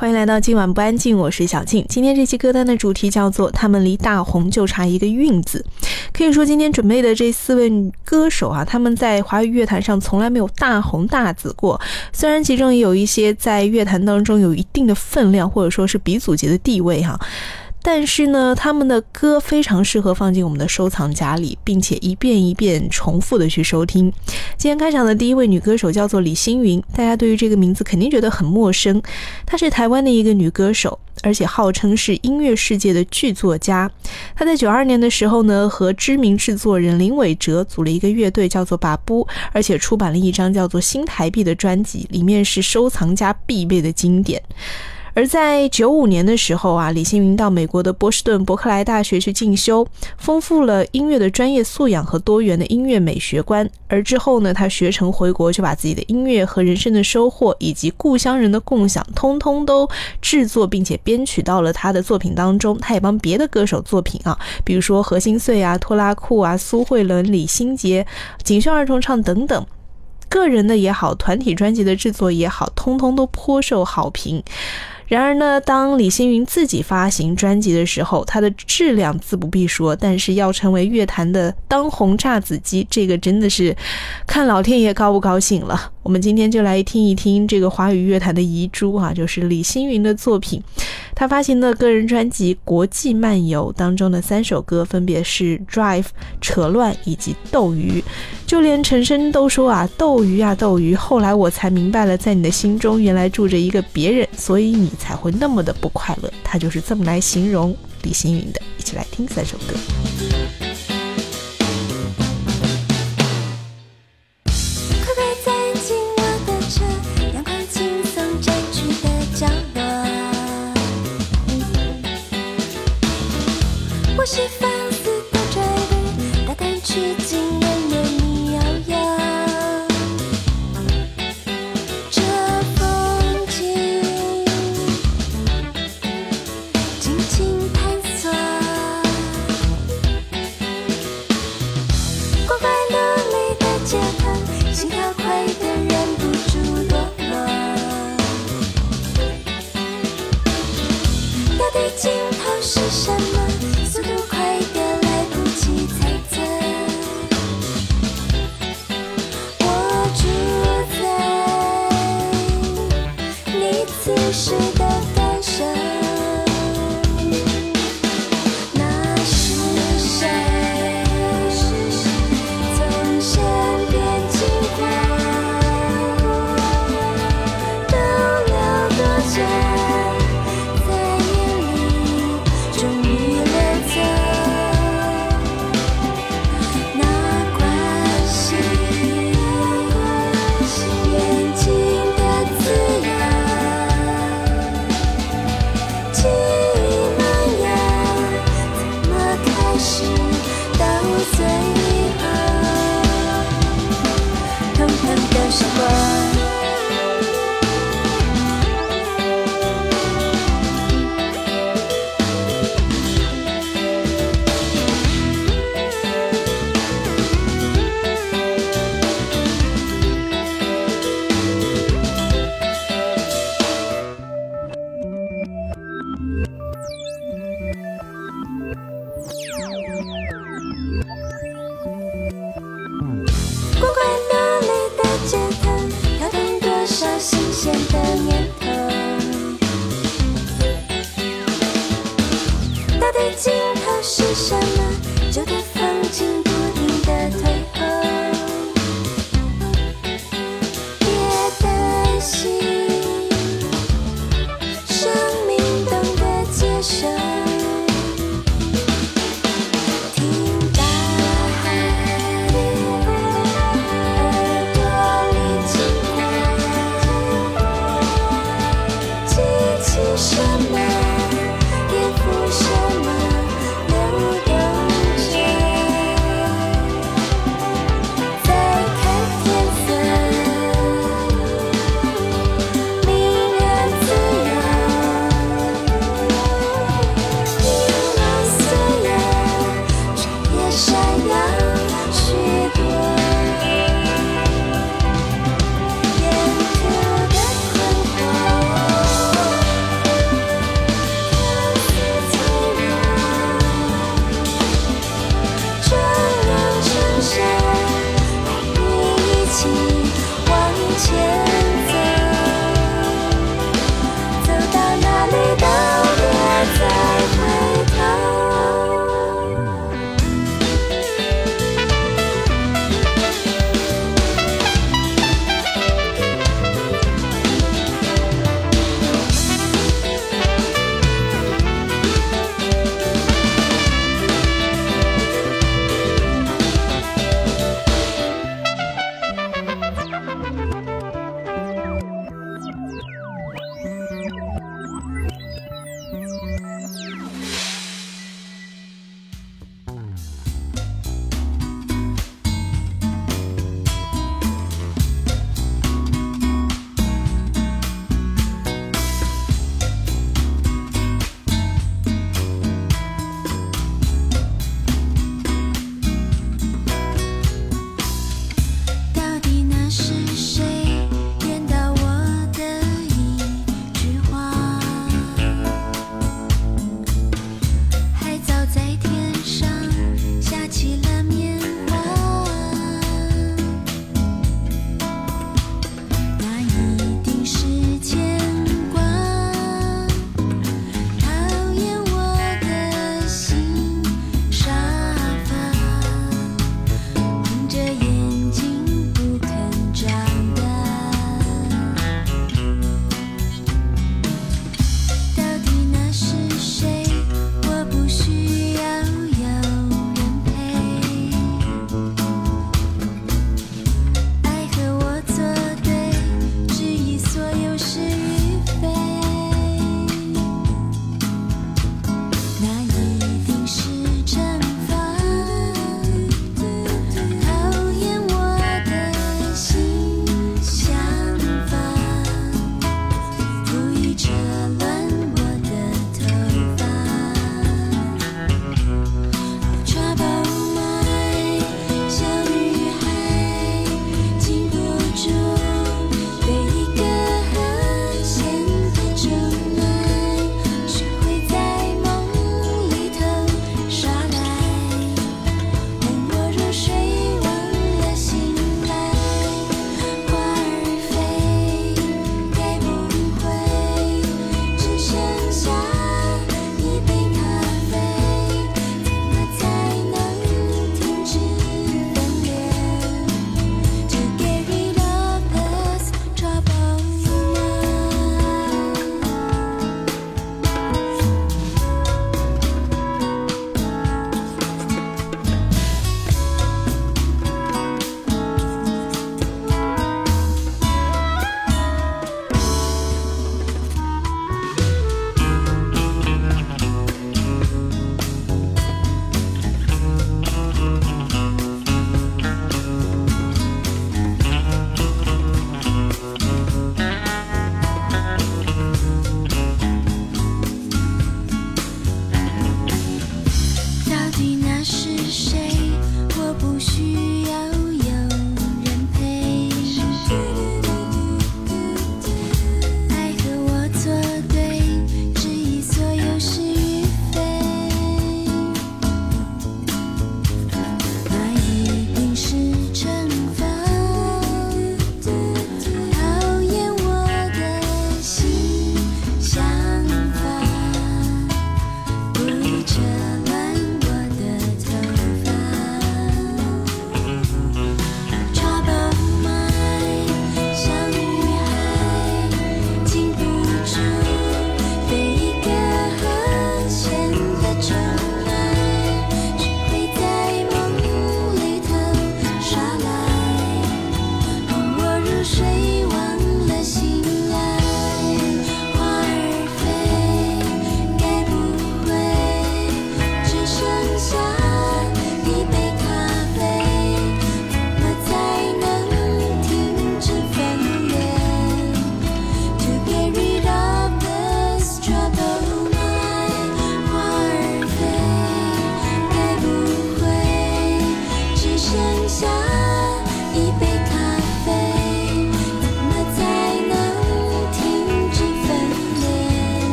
欢迎来到今晚不安静，我是小静。今天这期歌单的主题叫做“他们离大红就差一个韵字”。可以说，今天准备的这四位歌手啊，他们在华语乐坛上从来没有大红大紫过。虽然其中也有一些在乐坛当中有一定的分量，或者说是鼻祖级的地位哈。但是呢，他们的歌非常适合放进我们的收藏夹里，并且一遍一遍重复的去收听。今天开场的第一位女歌手叫做李星云，大家对于这个名字肯定觉得很陌生。她是台湾的一个女歌手，而且号称是音乐世界的剧作家。她在九二年的时候呢，和知名制作人林伟哲组了一个乐队，叫做把布，而且出版了一张叫做《新台币》的专辑，里面是收藏家必备的经典。而在九五年的时候啊，李星云到美国的波士顿伯克莱大学去进修，丰富了音乐的专业素养和多元的音乐美学观。而之后呢，他学成回国，就把自己的音乐和人生的收获以及故乡人的共享，通通都制作并且编曲到了他的作品当中。他也帮别的歌手作品啊，比如说何心碎啊、拖拉库啊、苏慧伦、李心洁、锦绣二重唱等等，个人的也好，团体专辑的制作也好，通通都颇受好评。然而呢，当李星云自己发行专辑的时候，它的质量自不必说，但是要成为乐坛的当红炸子鸡，这个真的是看老天爷高不高兴了。我们今天就来听一听这个华语乐坛的遗珠啊，就是李星云的作品。他发行的个人专辑《国际漫游》当中的三首歌分别是《Drive》、《扯乱》以及《斗鱼》。就连陈升都说啊，《斗鱼啊斗鱼》，后来我才明白了，在你的心中原来住着一个别人，所以你才会那么的不快乐。他就是这么来形容李星云的。一起来听三首歌。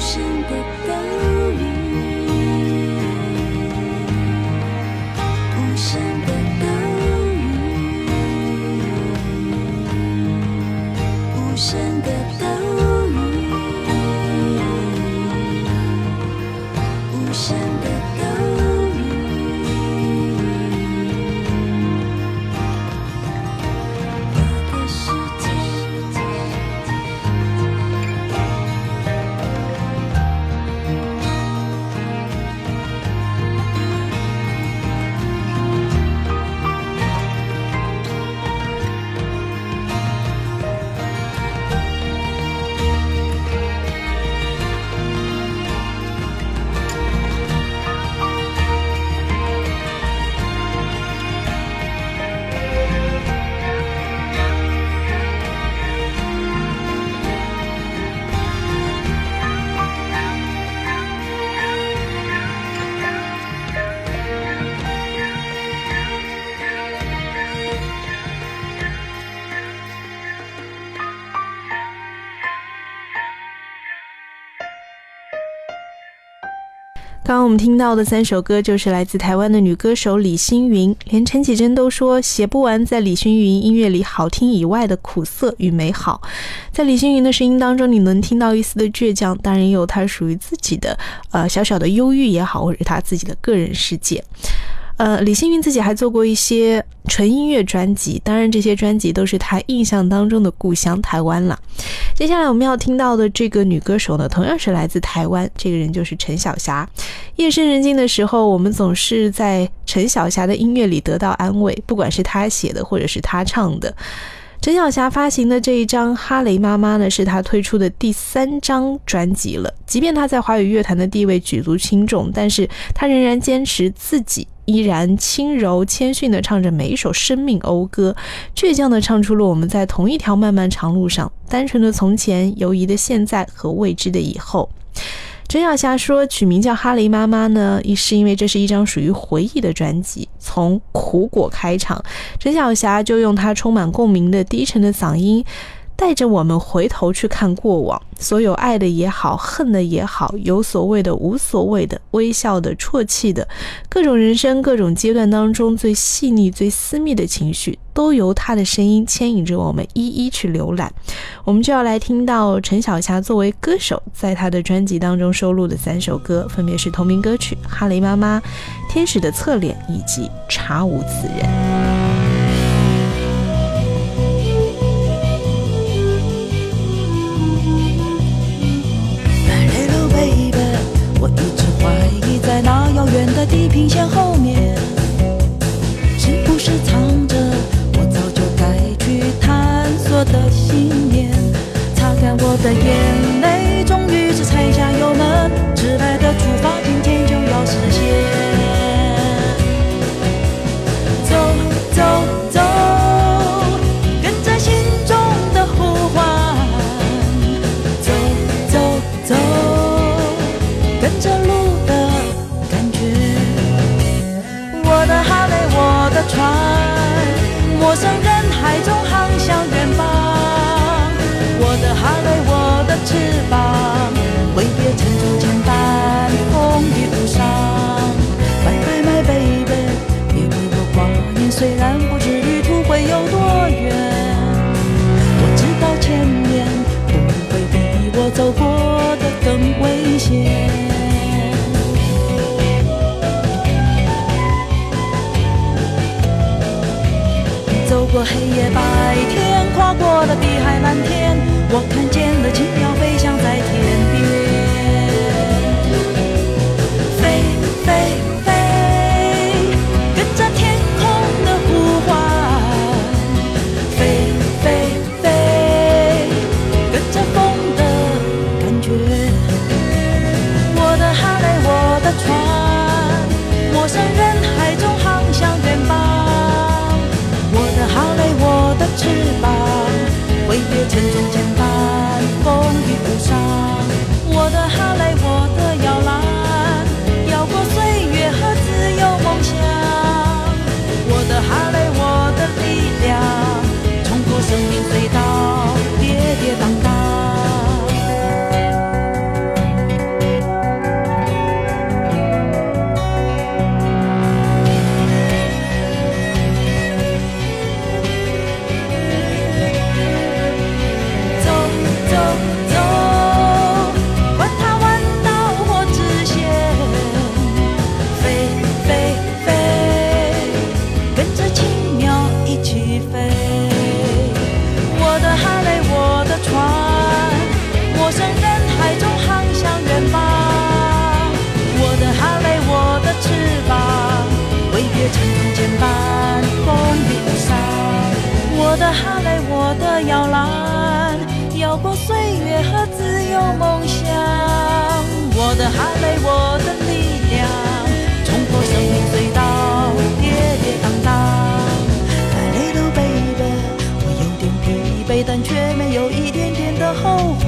无声的斗我们听到的三首歌，就是来自台湾的女歌手李星云。连陈绮贞都说写不完在李星云音乐里好听以外的苦涩与美好。在李星云的声音当中，你能听到一丝的倔强，当然也有她属于自己的呃小小的忧郁也好，或者是她自己的个人世界。呃，李星云自己还做过一些纯音乐专辑，当然这些专辑都是他印象当中的故乡台湾了。接下来我们要听到的这个女歌手呢，同样是来自台湾，这个人就是陈小霞。夜深人静的时候，我们总是在陈小霞的音乐里得到安慰，不管是她写的或者是她唱的。陈小霞发行的这一张《哈雷妈妈》呢，是她推出的第三张专辑了。即便她在华语乐坛的地位举足轻重，但是她仍然坚持自己依然轻柔谦逊地唱着每一首生命讴歌，倔强地唱出了我们在同一条漫漫长路上，单纯的从前，犹疑的现在和未知的以后。陈小霞说，取名叫《哈雷妈妈》呢，一是因为这是一张属于回忆的专辑。从苦果开场，陈小霞就用她充满共鸣的低沉的嗓音，带着我们回头去看过往，所有爱的也好、恨的也好，有所谓的、无所谓的、微笑的、啜泣的，各种人生、各种阶段当中最细腻、最私密的情绪，都由他的声音牵引着我们一一去浏览。我们就要来听到陈小霞作为歌手，在她的专辑当中收录的三首歌，分别是《同名歌曲》、《哈雷妈妈》、《天使的侧脸》以及《查无此人》。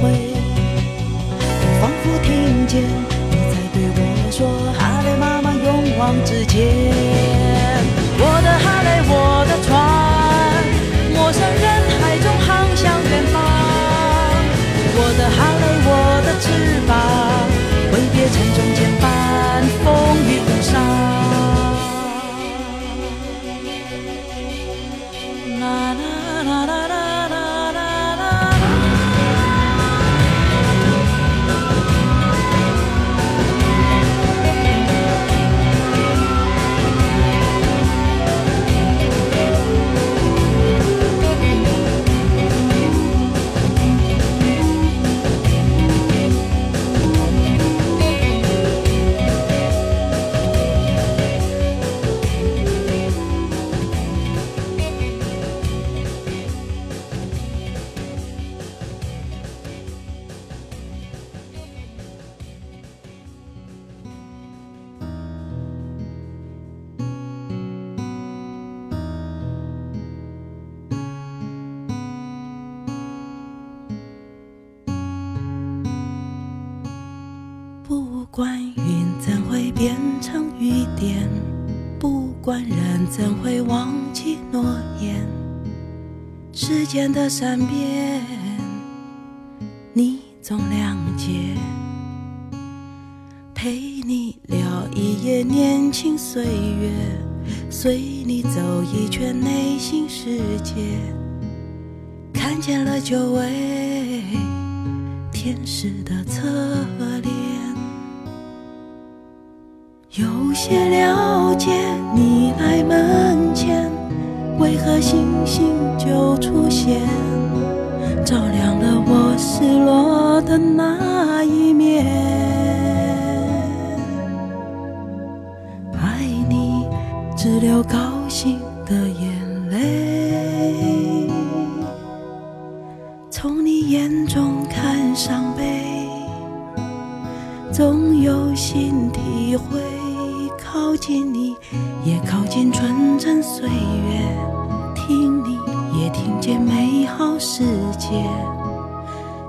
我仿佛听见你在对我说哈雷妈妈勇往直前。的善变，你总谅解，陪你聊一夜年轻岁月，随你走一圈内心世界，看见了久违天使的侧脸。有些了解你来门，为何星星就出现，照亮了我失落的那一面。爱你只留高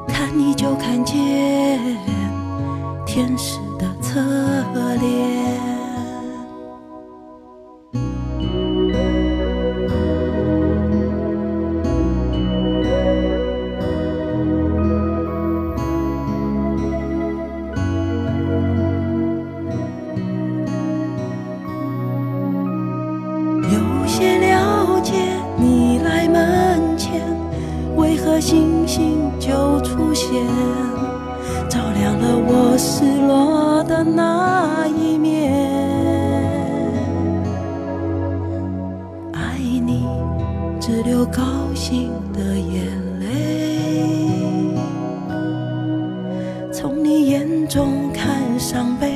看你就看见天使的那一面。爱你只流高兴的眼泪，从你眼中看伤悲。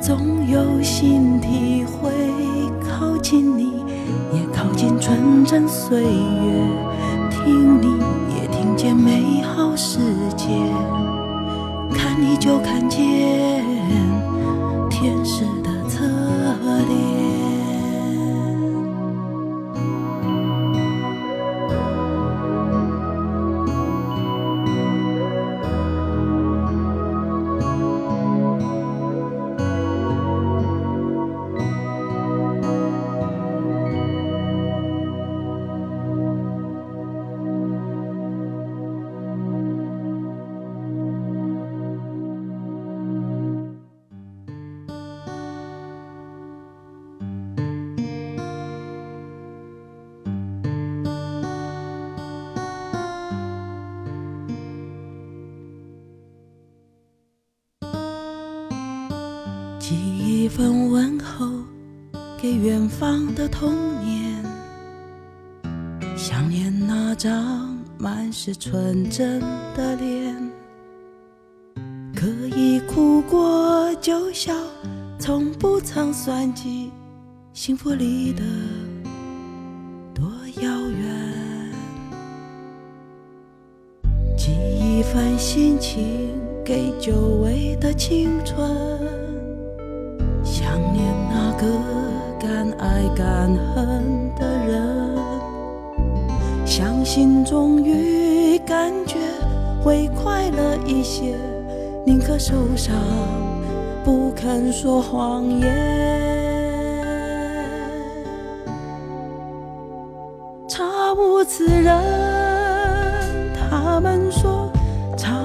总有新体会，靠近你，也靠近纯真岁月，听你也听见美好事，就看见天使是纯真的脸，可以哭过就笑，从不曾算计幸福离得多遥远。寄一份心情给久违的青春。想念那个敢爱敢恨的人，相信终于感觉会快乐一些，宁可受伤，不肯说谎言。查无此人，他们说查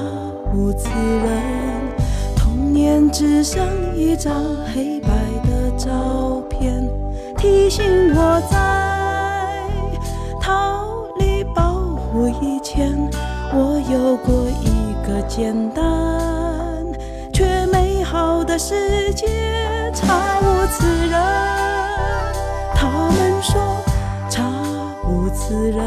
无此人。童年只剩一张黑白的照片，提醒我在简单却美好的世界。查无此人，他们说查无此人，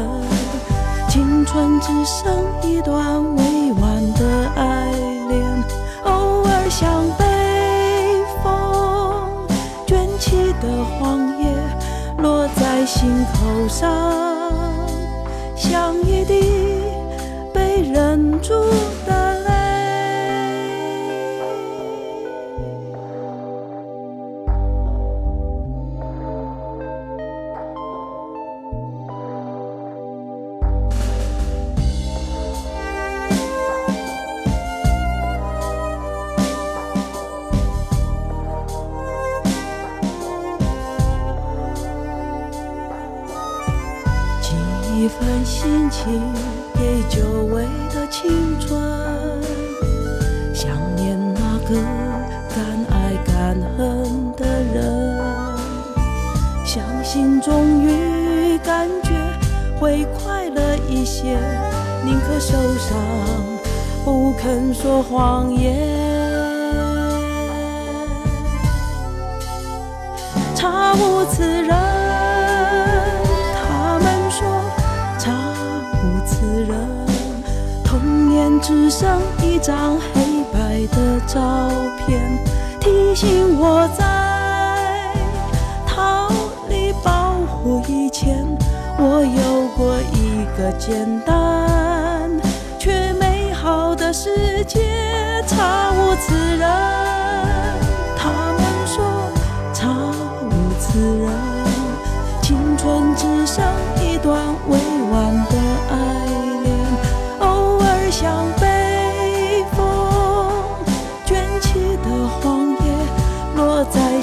青春只剩一段未完的爱恋。偶尔像被风卷起的黄叶，落在心口上，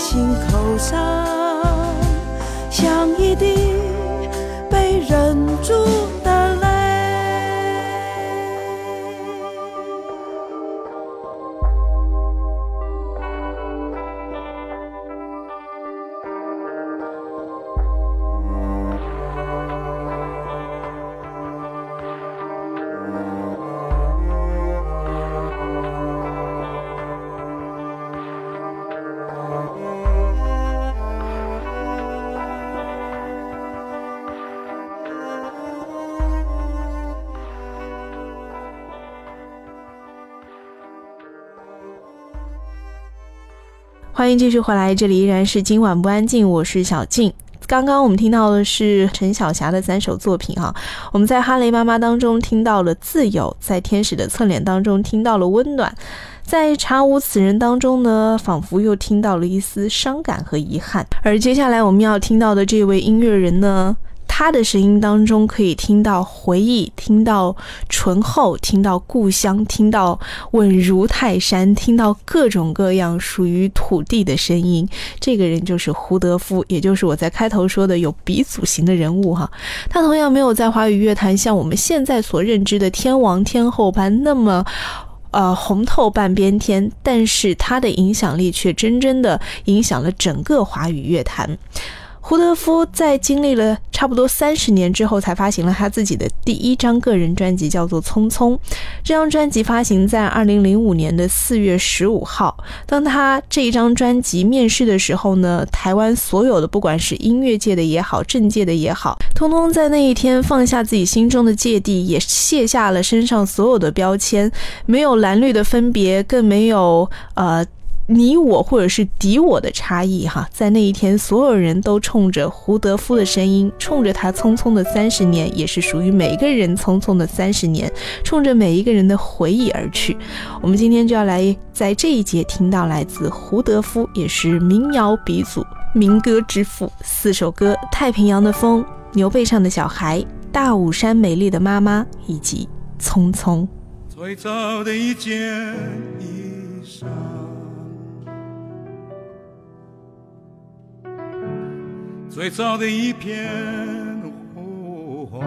心口上，像一滴被忍住欢迎继续回来，这里依然是今晚不安静，我是小静。刚刚我们听到的是陈晓霞的三首作品哈，我们在哈雷妈妈当中听到了自由，在天使的侧脸当中听到了温暖，在查无此人当中呢，仿佛又听到了一丝伤感和遗憾。而接下来我们要听到的这位音乐人呢，他的声音当中可以听到回忆，听到醇厚，听到故乡，听到稳如泰山，听到各种各样属于土地的声音。这个人就是胡德夫，也就是我在开头说的有鼻祖型的人物哈。他同样没有在华语乐坛像我们现在所认知的天王天后般那么。呃，红透半边天，但是他的影响力却真真的影响了整个华语乐坛。胡德夫在经历了差不多三十年之后，才发行了他自己的第一张个人专辑，叫做《匆匆》。这张专辑发行在二零零五年的四月十五号。当他这一张专辑面世的时候呢，台湾所有的不管是音乐界的也好，政界的也好，通通在那一天放下自己心中的芥蒂，也卸下了身上所有的标签，没有蓝绿的分别，更没有呃。你我或者是敌我的差异，哈，在那一天，所有人都冲着胡德夫的声音，冲着他匆匆的三十年，也是属于每一个人匆匆的三十年，冲着每一个人的回忆而去。我们今天就要来在这一节听到来自胡德夫，也是民谣鼻祖、民歌之父四首歌：《太平洋的风》、《牛背上的小孩》、《大武山美丽的妈妈》以及《匆匆》。最早的一件衣裳，最早的一片呼唤，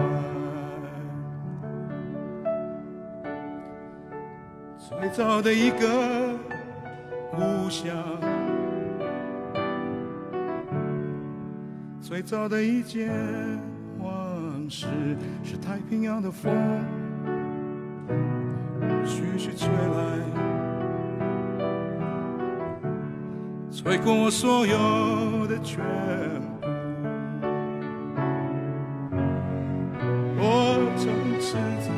最早的一个故乡，最早的一件往事，是太平洋的风。徐徐吹来，吹过我所有的全部。赤子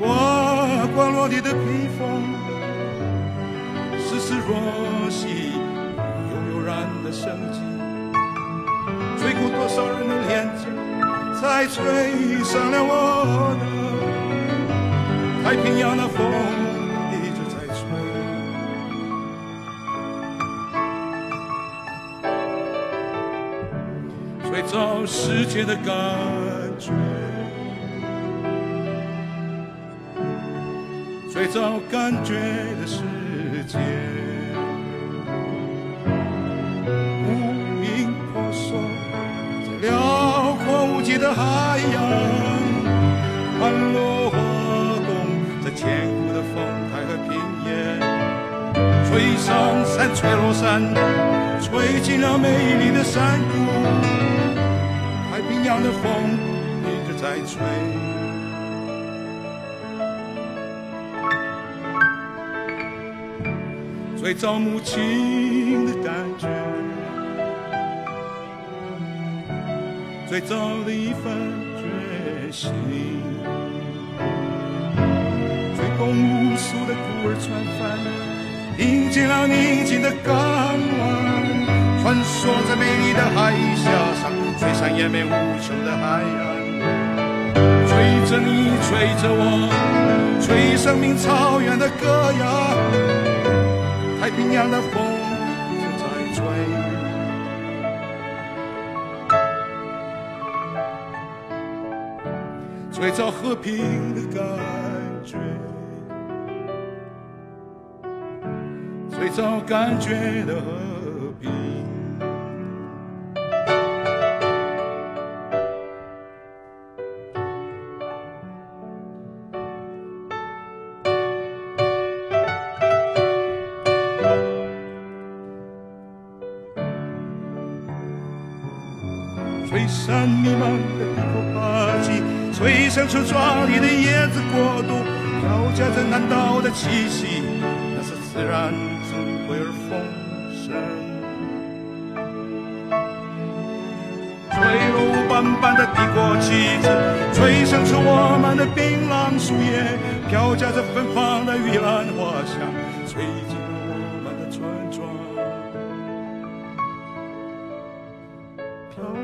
刮刮落地的披风，丝丝若细，悠悠然的生机，吹过多少人的脸颊，才吹上了我的。太平洋的风一直在吹，吹走世界的感找感觉的世界。无影婆娑，在辽阔无际的海洋，盘落花动，在千古的风台和平原，吹上山，吹落山，吹进了美丽的山谷，太平洋的风一直在吹。最早母亲的感觉，最早的一份决心，最公无数的孤儿船帆，迎接了宁静的港湾，穿梭在美丽的海峡上，吹上延绵无穷的海岸。吹着你，吹着我，吹生命草原的歌谣。太平洋的风正在吹，最早和平的感觉，最早感觉的你的叶子国度，飘夹着南岛的气息，那是自然智慧而丰盛。坠落斑斑的帝国旗帜，吹响出我们的槟榔树叶，飘夹着芬芳的玉兰花香，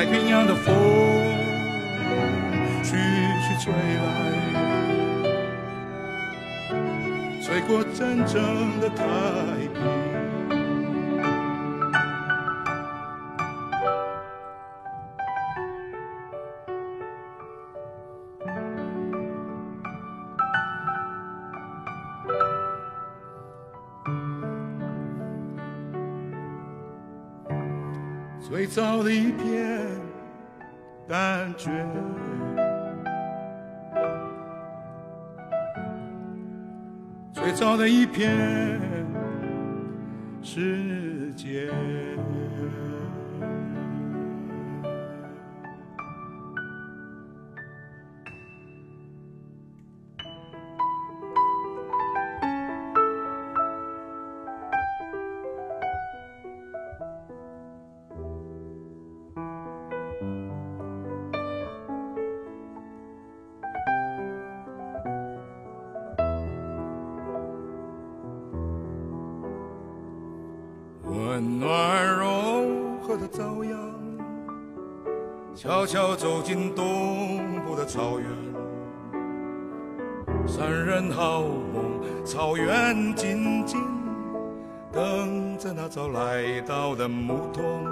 太平洋的风徐徐吹来，吹过真正的太平。最早的一片觉，最早的一片世界。温暖柔和的朝阳，悄悄走进东部的草原。山人好梦，草原静静等着那早来到的牧童。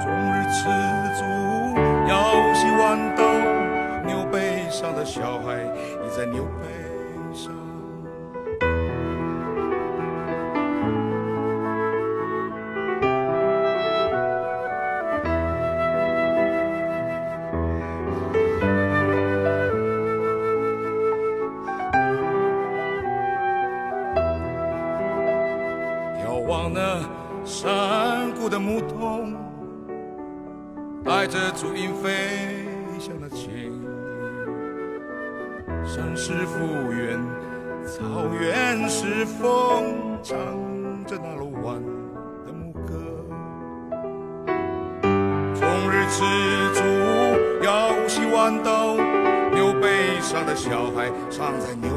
终日吃足，腰系豌豆，牛背上的小孩倚在牛背系豌豆，牛背上的小孩藏在牛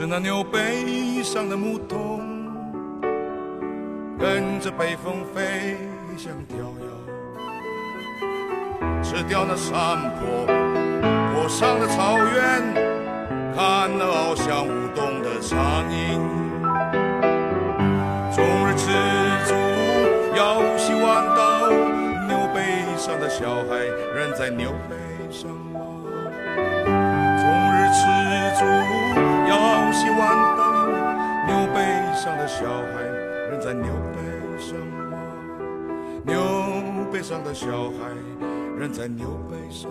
是那牛背上的牧童，跟着北风飞翔飘摇，吃掉那山坡坡上的草原，看那翱翔舞动的苍鹰。终日吃足，腰系弯刀，牛背上的小孩，人在牛背上的小孩，仍在牛背上吗？牛背上的小孩，仍在牛背上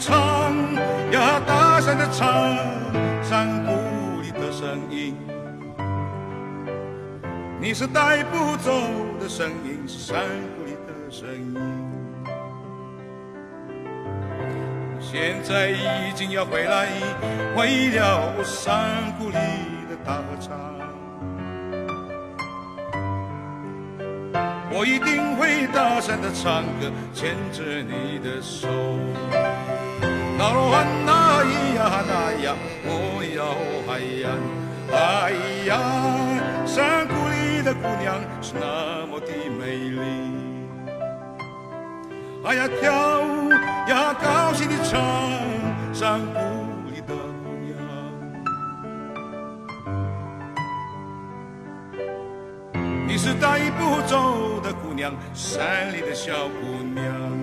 唱呀，大声的唱，山谷里的声音。你是带不走的声音，是山谷里的声音。现在已经要回来，为了山谷里的大合唱。我一定会大声的唱歌，牵着你的手。哎呀，山谷里的姑娘是那么的美丽。哎呀，跳呀，高兴的唱，山谷里的姑娘。你是带不走的姑娘，山里的小姑娘。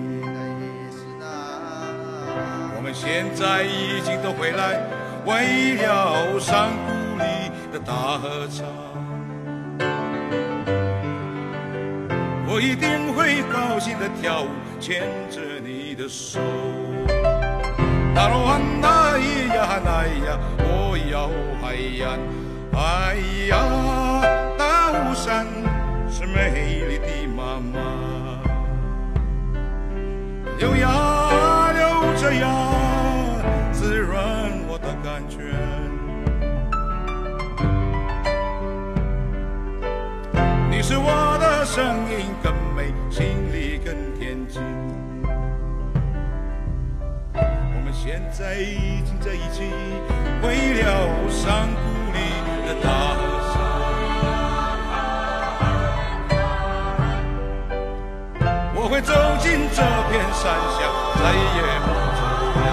现在已经都回来，为了山谷里的大合唱。我一定会高兴的跳舞，牵着你的手。大罗汉那咿呀那呀，哦呀哦嗨呀，哎呀，大雾山是美丽的妈妈，流呀流着呀，声音更美，心里更恬静。我们现在已经在一起，为了山谷里的大合唱。我会走进这片山下，再也不走了。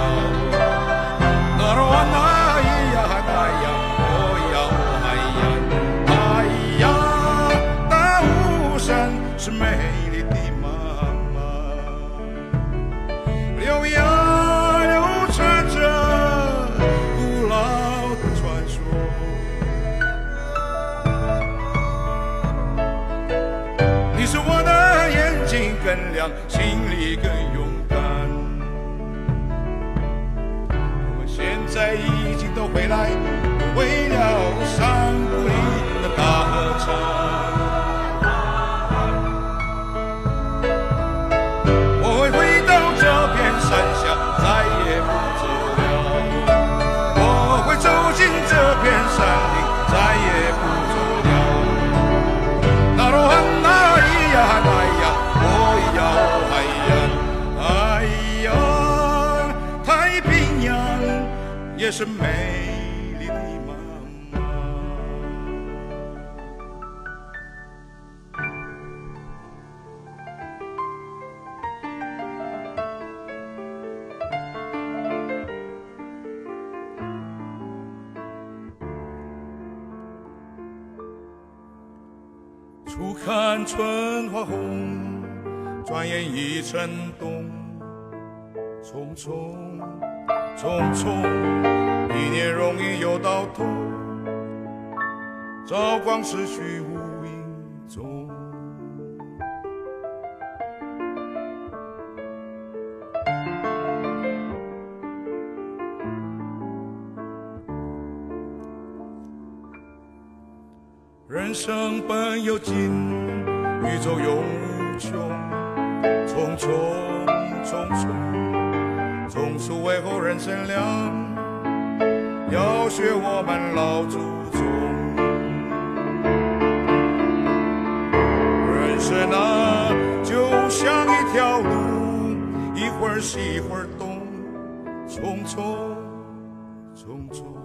也是美丽的妈妈。初看春花红，转眼已成冬。匆匆，匆匆，一年容易又到头，朝光逝去无影踪。人生本有尽，宇宙永无穷，匆匆匆匆，总是为后人乘凉。要学我们老祖宗。人生啊，就像一条路，一会儿西一会儿东，匆匆匆匆。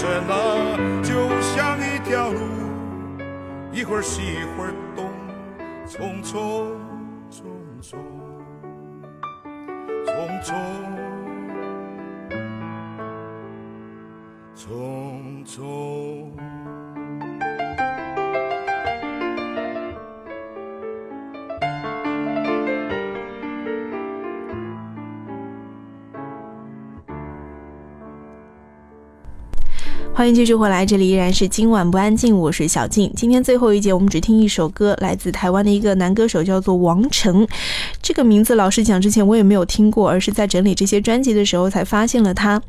人生啊，就像一条路，一会儿西一会儿东，匆匆匆匆，匆匆匆匆。欢迎继续回来，这里依然是今晚不安静，我是小静。今天最后一节，我们只听一首歌，来自台湾的一个男歌手，叫做王成。这个名字老实讲，之前我也没有听过，而是在整理这些专辑的时候才发现了他。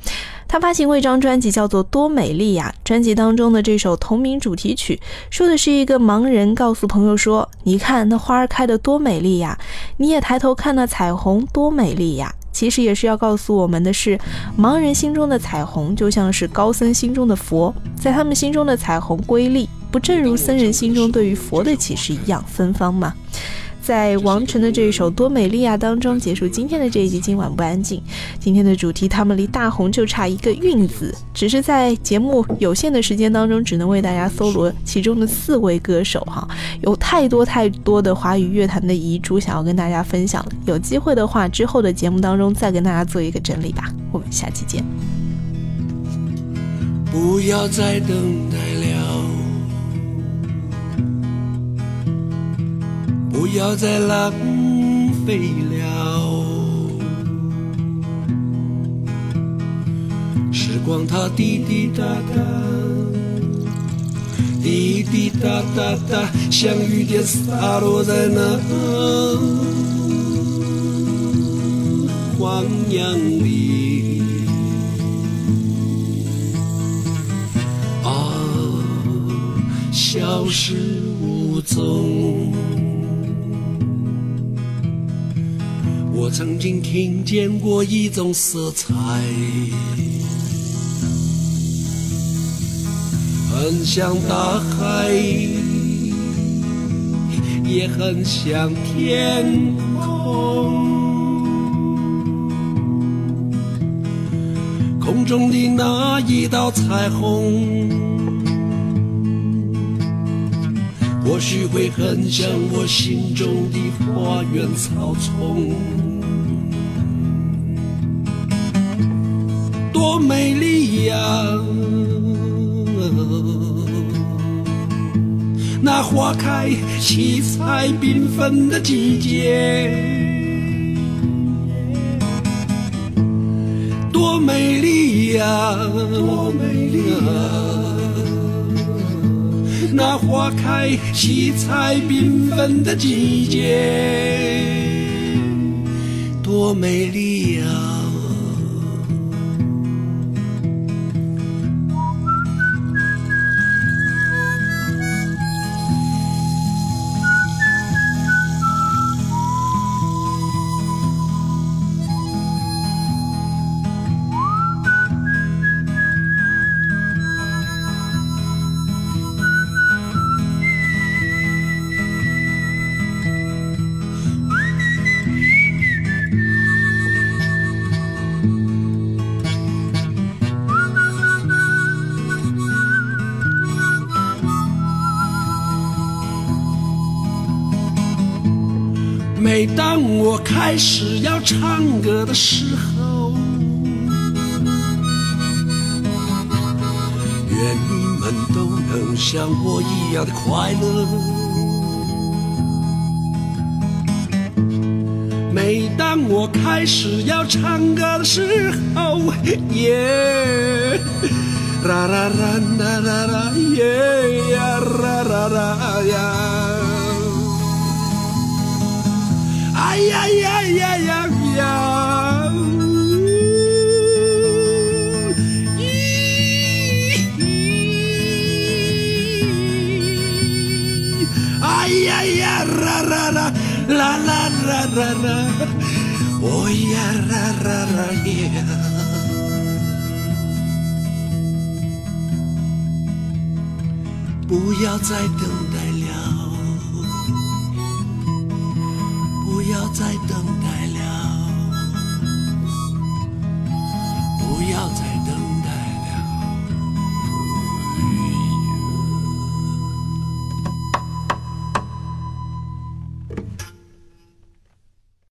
他发行过一张专辑，叫做《多美丽呀》。专辑当中的这首同名主题曲，说的是一个盲人告诉朋友说：“你看那花儿开得多美丽呀，你也抬头看那彩虹多美丽呀。”其实也是要告诉我们的是，盲人心中的彩虹就像是高僧心中的佛，在他们心中的彩虹瑰丽，不正如僧人心中对于佛的启示一样芬芳吗？在王晨的这一首《多美丽啊》当中结束今天的这一集。今晚不安静，今天的主题他们离大红就差一个韵字，只是在节目有限的时间当中，只能为大家搜罗其中的四位歌手哈，有太多太多的华语乐坛的遗珠想要跟大家分享。有机会的话，之后的节目当中再跟大家做一个整理吧。我们下期见。不要再等待了，不要再浪费了。时光它滴滴答答，滴滴答答答，像雨点洒落在那荒洋里。啊，消失无踪。我曾经听见过一种色彩，很像大海，也很像天空。空中的那一道彩虹，或许会很像我心中的花园草丛，多美丽呀！那花开七彩缤纷的季节。多美丽呀，多美丽呀！那花开七彩缤纷的季节，多美丽呀！每当我开始要唱歌的时候，愿你们都能像我一样的快乐。每当我开始要唱歌的时候，耶，啦啦啦啦啦啦，耶呀啦啦啦呀，呀呀呀呀呀，咦，哎呀呀啦啦啦啦啦啦啦啦，哦呀啦啦啦呀。不要再等在等待。